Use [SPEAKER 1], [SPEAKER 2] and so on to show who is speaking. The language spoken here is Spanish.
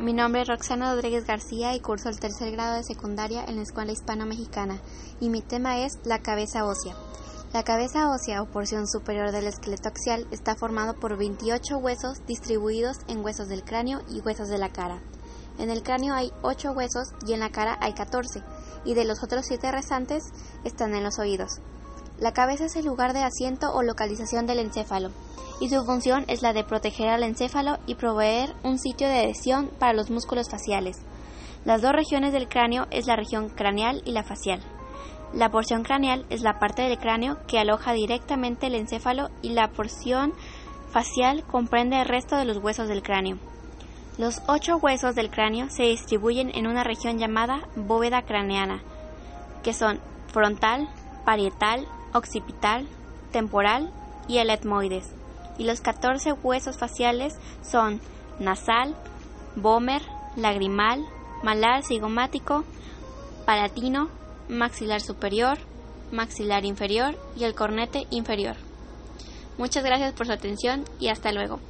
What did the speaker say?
[SPEAKER 1] Mi nombre es Roxana Rodríguez García y curso el tercer grado de secundaria en la Escuela Hispano-Mexicana y mi tema es la cabeza ósea. La cabeza ósea o porción superior del esqueleto axial está formado por 28 huesos distribuidos en huesos del cráneo y huesos de la cara. En el cráneo hay 8 huesos y en la cara hay 14, y de los otros 7 restantes están en los oídos. La cabeza es el lugar de asiento o localización del encéfalo y su función es la de proteger al encéfalo y proveer un sitio de adhesión para los músculos faciales. Las dos regiones del cráneo es la región craneal y la facial. La porción craneal es la parte del cráneo que aloja directamente el encéfalo y la porción facial comprende el resto de los huesos del cráneo. Los ocho huesos del cráneo se distribuyen en una región llamada bóveda craneana, que son frontal, parietal, occipital, temporal y el etmoides y los 14 huesos faciales son nasal, bómer, lagrimal, malar cigomático, palatino, maxilar superior, maxilar inferior y el cornete inferior. Muchas gracias por su atención y hasta luego.